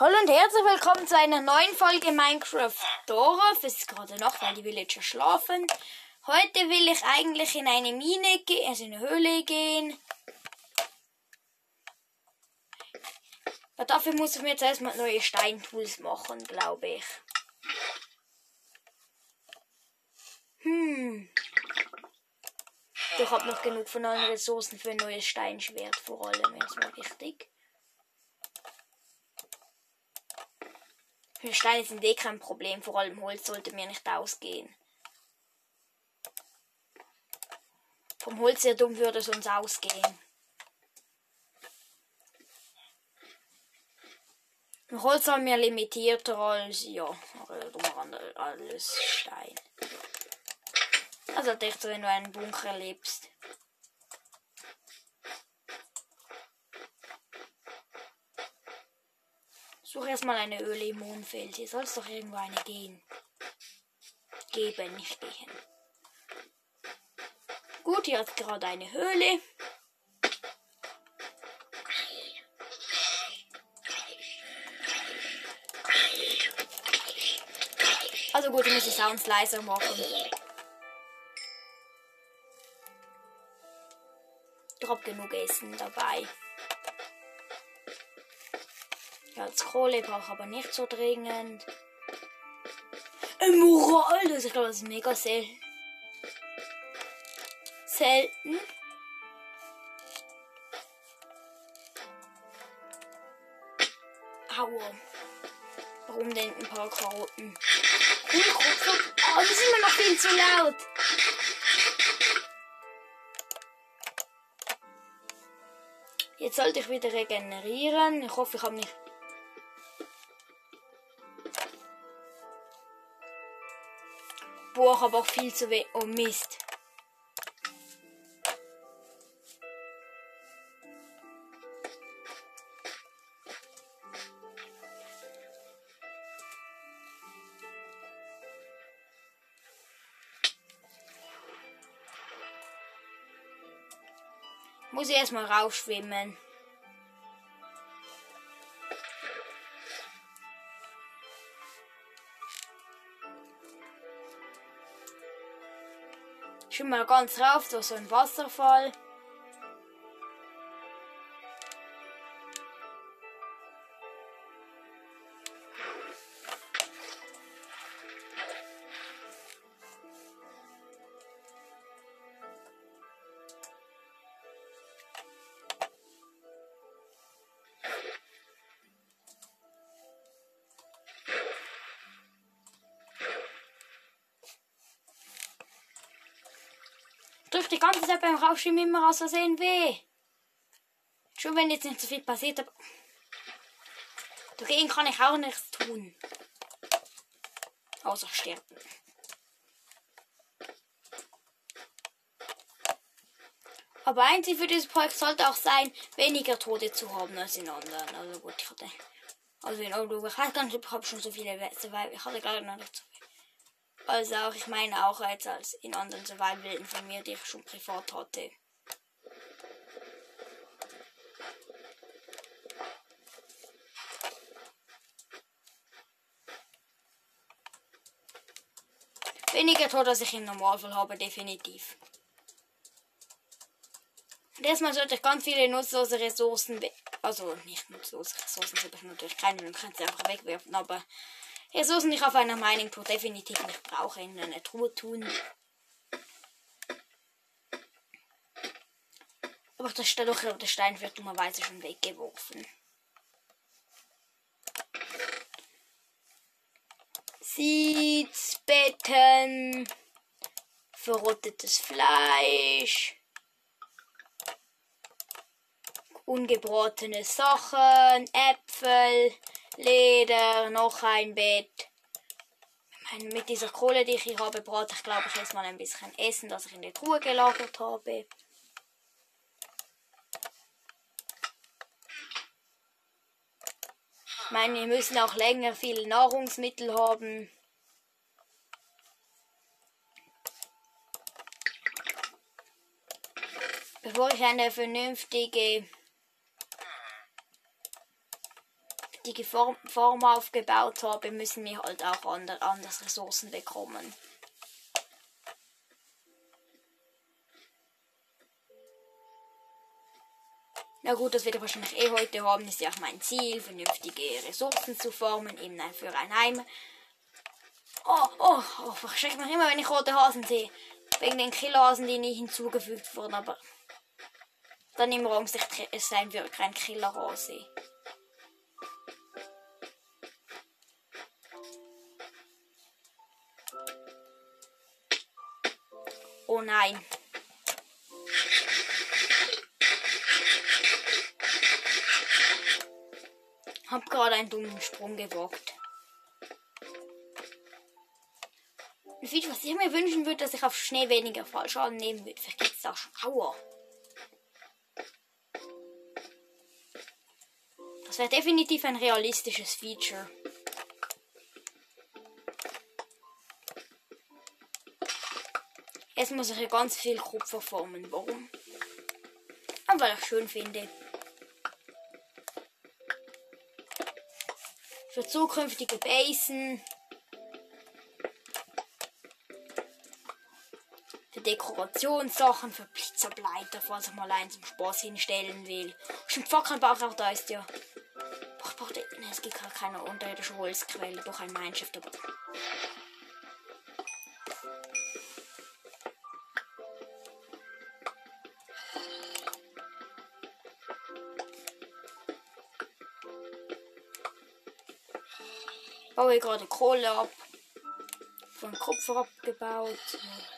Hallo und herzlich willkommen zu einer neuen Folge Minecraft Dorf. Es ist gerade noch, weil die Villager schlafen. Heute will ich eigentlich in eine Mine gehen, also in eine Höhle gehen. Aber dafür muss ich mir jetzt erstmal neue Steintools machen, glaube ich. Hm. Ich habe noch genug von allen Ressourcen für ein neues Steinschwert, vor allem erstmal wichtig. Für Steine sind eh kein Problem, vor allem Holz sollte mir nicht ausgehen. Vom Holz her dumm würde es uns ausgehen. Holz haben wir limitierter als, ja, alles Stein. Also echt so, wenn du einen Bunker lebst. Such erstmal eine Öle im Mondfeld. Hier soll es doch irgendwo eine gehen. Geben, nicht gehen. Gut, hier hat gerade eine Höhle. Also gut, ich muss die Sounds leiser machen. Hab genug Essen dabei. Ja, als Kohle brauche aber nicht so dringend. Emerald, ich glaube, das ist mega sel selten. Aua. Warum denn ein paar Karotten? Oh, das ist immer noch viel zu laut. Jetzt sollte ich wieder regenerieren. Ich hoffe, ich habe nicht Boah, aber auch viel zu wenig. Oh Mist. Muss ich erstmal rausschwimmen. Schon mal ganz rauf, da so ein Wasserfall. Tut die ganze Zeit beim Rausschwimmen immer aus Versehen weh. Schon wenn jetzt nicht so viel passiert, aber dagegen kann ich auch nichts tun. Außer sterben. Aber einzig für dieses Projekt sollte auch sein, weniger Tote zu haben als in anderen. Also gut, ich hatte. Also in Oldburg, ich weiß gar nicht, ich habe schon so viele. Ich hatte gerade noch nicht so also auch, ich meine auch als, als in anderen Survival-Welten von mir, die ich schon privat hatte. Weniger Tod, als ich im Normalfall habe, definitiv. Und erstmal sollte ich ganz viele nutzlose Ressourcen, also nicht nutzlose Ressourcen, sollte ich natürlich keine, man kann sie einfach wegwerfen, aber Ressourcen, die ich auf einer Mining Tour definitiv nicht brauche, in eine Truhe tun. Aber das doch der Stein wird dummerweise schon weggeworfen. Seeds, Betten, verrottetes Fleisch, ungebratene Sachen, Äpfel, Leder, noch ein Bett. Mit dieser Kohle, die ich hier habe, brate ich, glaube ich, erstmal ein bisschen Essen, das ich in der Truhe gelagert habe. Ich meine, wir müssen auch länger viele Nahrungsmittel haben. Bevor ich eine vernünftige vernünftige Form, Form aufgebaut habe, müssen wir halt auch andere, anders Ressourcen bekommen. Na gut, das werde ich wahrscheinlich eh heute haben. Ist ja auch mein Ziel, vernünftige Ressourcen zu formen, eben für ein Heim. Oh, oh, oh, ich schrecke mich immer, wenn ich rote Hasen sehe. Wegen den Killerhasen, die nie hinzugefügt wurden, aber dann immer Angst, es sein wird kein Killerhase. Oh nein. Hab gerade einen dummen Sprung gewagt. Ein was ich mir wünschen würde, dass ich auf Schnee weniger Fallschaden nehmen würde. Vielleicht gibt es auch Schauer. Das wäre definitiv ein realistisches Feature. Jetzt muss ich hier ganz viel Kupfer formen. Warum? weil ich schön finde. Für zukünftige Basen. Für Dekorationssachen, für Blitzableiter, falls ich mal einen zum Spaß hinstellen will. Stimmt, Fackelbach auch da ist ja. Boah, boah, es gibt gar keine unterirdische Holzquelle durch ein Mineshift, aber. Baue gerade Kohle ab. Von Kupfer abgebaut.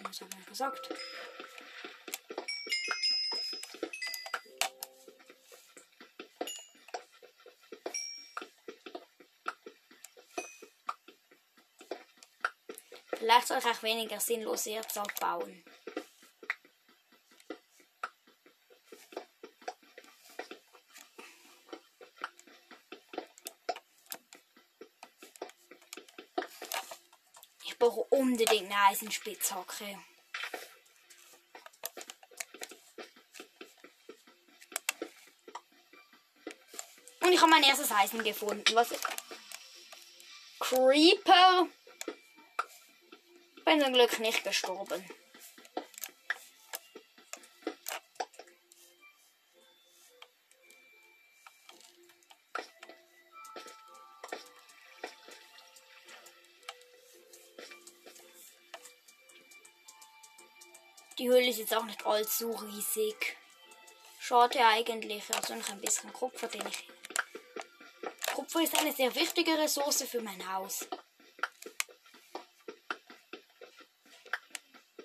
Was haben wir gesagt? Vielleicht soll ich auch weniger sinnlose Erz abbauen. Unbedingt eine Eisenspitzhacke. Und ich habe mein erstes Eisen gefunden. Was? Creeper. Bin zum Glück nicht gestorben. Die Höhle ist jetzt auch nicht allzu riesig. Schade eigentlich. Also noch ein bisschen Kupfer, den ich. Kupfer ist eine sehr wichtige Ressource für mein Haus.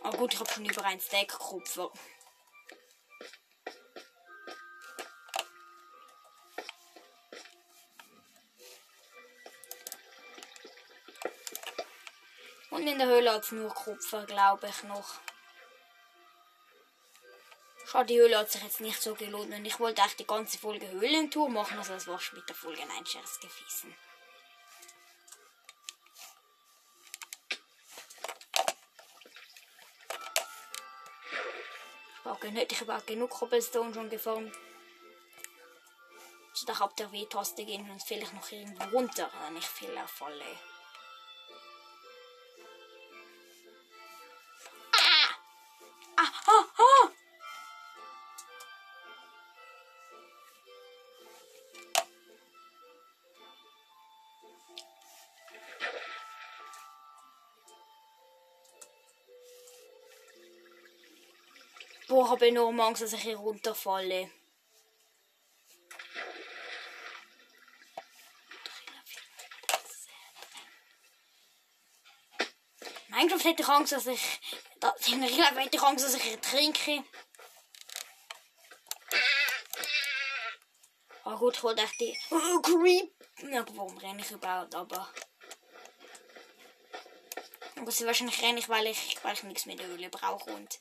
Oh gut, ich habe schon über ein Stack Kupfer. Und in der Höhle hat es nur Kupfer, glaube ich noch. Schade, die Höhle hat sich jetzt nicht so gelohnt und ich wollte eigentlich die ganze Folge Höhlentour machen, also das war mit der Folge ein Scherz gewesen. Ich brauche nicht, ich habe genug Cobblestone schon geformt. So, da ab der W-Taste gehen und vielleicht noch irgendwo runter, wenn ich viel erfalle. Boah, habe ich nur Angst, dass ich hier runterfalle. Minecraft hätte ich Angst, dass ich. In Real hätte ich Angst, dass ich ertrinke. Ah gut, ich wollte echt die. Oh, Creep! Ja, warum renne ich überhaupt? Aber. Aber sie wahrscheinlich renne ich, weil ich, weil ich nichts mit Höhle brauche und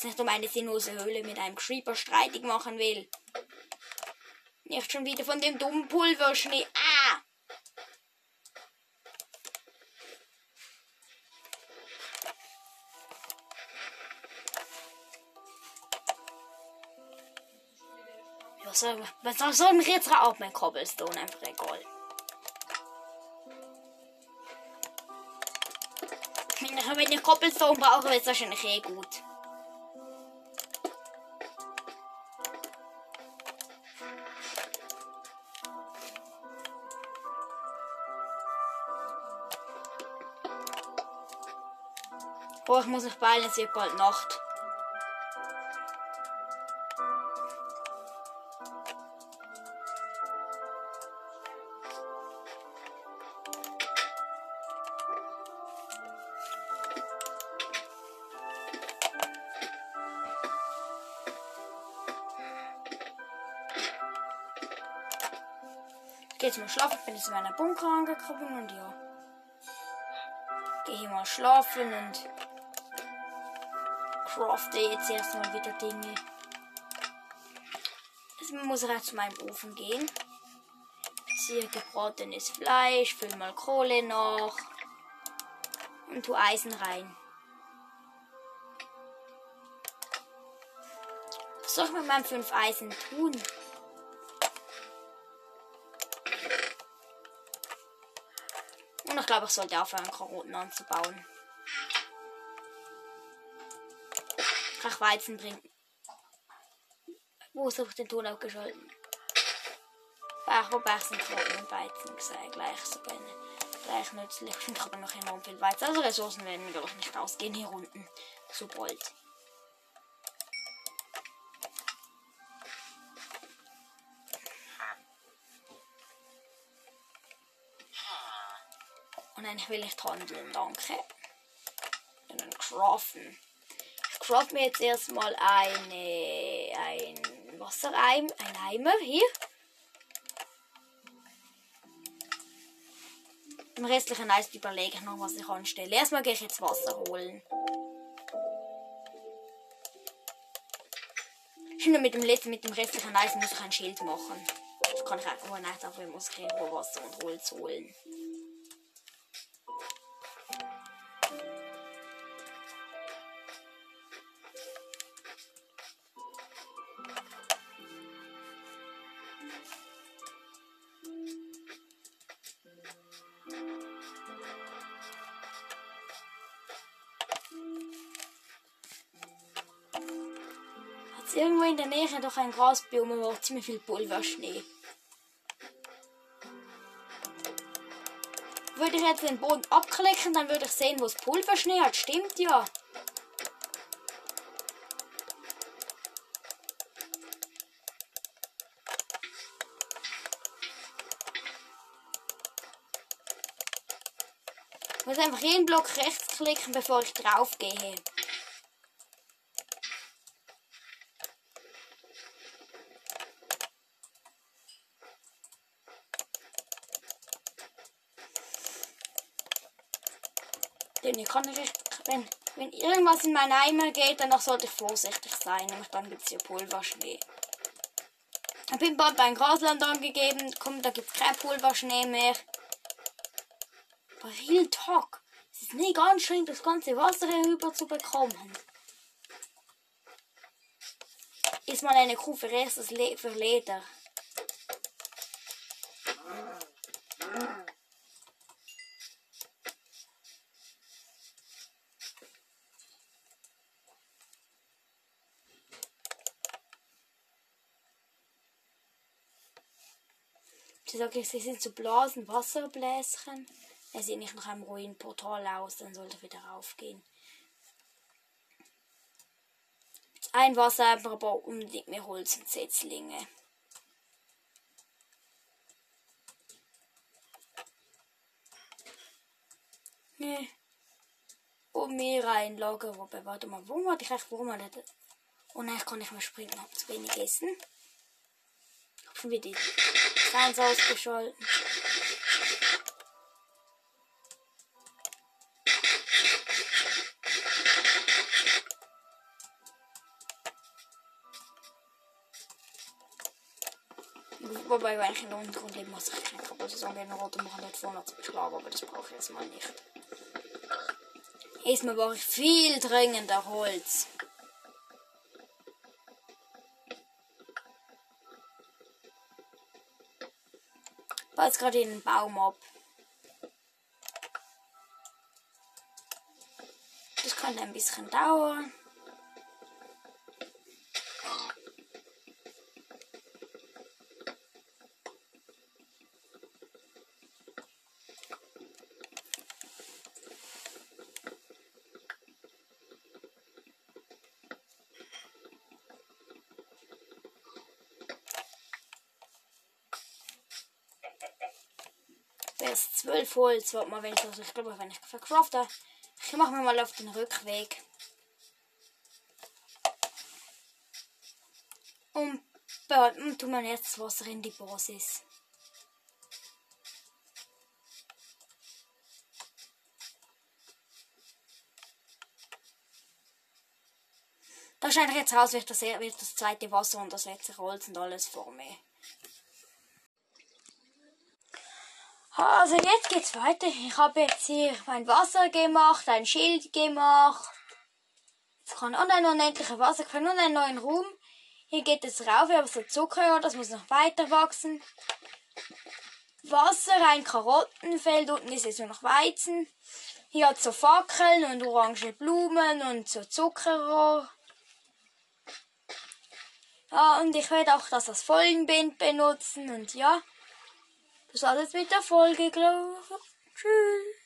jetzt nicht um eine sinnlose Höhle mit einem Creeper streitig machen will. Nicht schon wieder von dem dummen Pulverschnee. Ah! Was soll, was soll, mich jetzt auch mein Cobblestone einfach egal. Wenn ich Cobblestone brauche, wird es wahrscheinlich eh gut. Oh, ich muss mich beeilen, es wird bald Nacht. Geht's mal schlafen, bin ich in meiner Bunker angekommen und ja. Gehe hier mal schlafen und crafte jetzt erstmal wieder Dinge. Also muss ich zu meinem Ofen gehen. Ziehe gebratenes Fleisch, fülle mal Kohle noch und tu Eisen rein. Was soll ich mit meinen fünf Eisen tun? Und ich glaube, ich sollte aufhören, Karotten anzubauen. Ich Weizen bringen? Wo ist ich den Ton abgeschalten? Ach, wobei ich sind Karotten und Weizen gesehen. Gleich so gerne. Gleich nützlich. Ich habe noch enorm viel Weizen. Also Ressourcen werden wir doch nicht ausgehen hier unten. So bald. Und dann will ich handeln, danke. Und dann craften. Ich craft mir jetzt erstmal eine, ein Wassereim, ein Eimer hier. Im restlichen Eis überlege ich noch, was ich anstelle. Erstmal gehe ich jetzt Wasser holen. Schon mit dem letzten, mit dem restlichen Eis muss ich ein Schild machen. Das kann ich einfach nicht, aber ich muss irgendwo Wasser und Holz holen. Irgendwo in der Nähe doch ein Grasbiom, aber ziemlich viel Pulverschnee. Würde ich jetzt den Boden abklicken, dann würde ich sehen, wo es Pulverschnee hat. Stimmt ja. Ich muss einfach jeden Block rechts klicken, bevor ich drauf gehe. Ich kann nicht, wenn, wenn irgendwas in meinen Eimer geht, dann sollte ich vorsichtig sein. Nämlich dann gibt es hier Pulverschnee. Ich bin bald beim Grasland angegeben. Komm, da gibt es kein Pulverschnee mehr. Aber Real Talk. Es ist nicht anstrengend, das ganze Wasser herüber zu bekommen. Ist mal eine Kuh für erstes Le für Leder. Sie sagt, sie sind zu Blasen, Wasserbläschen. Er sieht nicht nach einem Ruinenportal aus, dann sollte er wieder raufgehen. Ein Wasser, aber unbedingt mehr Holz und Setzlinge. Nee. Und mir reinloggen, wobei, warte mal, wo war ich eigentlich, wo war das? Oh nein, ich kann nicht mehr springen, hab zu wenig essen. Hab schon wieder Ganz ausgeschalten. Wobei, wenn ich in der Untergrund lebe, muss ich keine Kapazität eine rote machen, dort vorne zu beschlagen, aber das brauche ich erstmal nicht. Erstmal brauche ich viel dringender Holz. Fahr jetzt gerade den Baum ab. Das kann ein bisschen dauern. Erst zwölf Holz. Warte mal, wenn ich, also ich glaube, wenn ich verkrafte. Ich mache mir mal auf den Rückweg. Und, und tun wir jetzt das Wasser in die Basis. Da scheint jetzt raus, wird das, wird das zweite Wasser und das letzte Holz und alles vor mir. Also jetzt geht's weiter. Ich habe jetzt hier mein Wasser gemacht, ein Schild gemacht. Jetzt kann und ein unendliches Wasser und einen neuen Raum. Hier geht es rauf, wir haben so Zucker, das muss noch weiter wachsen. Wasser, ein Karottenfeld, unten ist jetzt nur noch Weizen. Hier hat so Fackeln und orange Blumen und so Zuckerrohr. Ja, und ich werde auch das als Folgenbind benutzen und ja. Das war jetzt mit der Folge, glaube ich. Tschüss.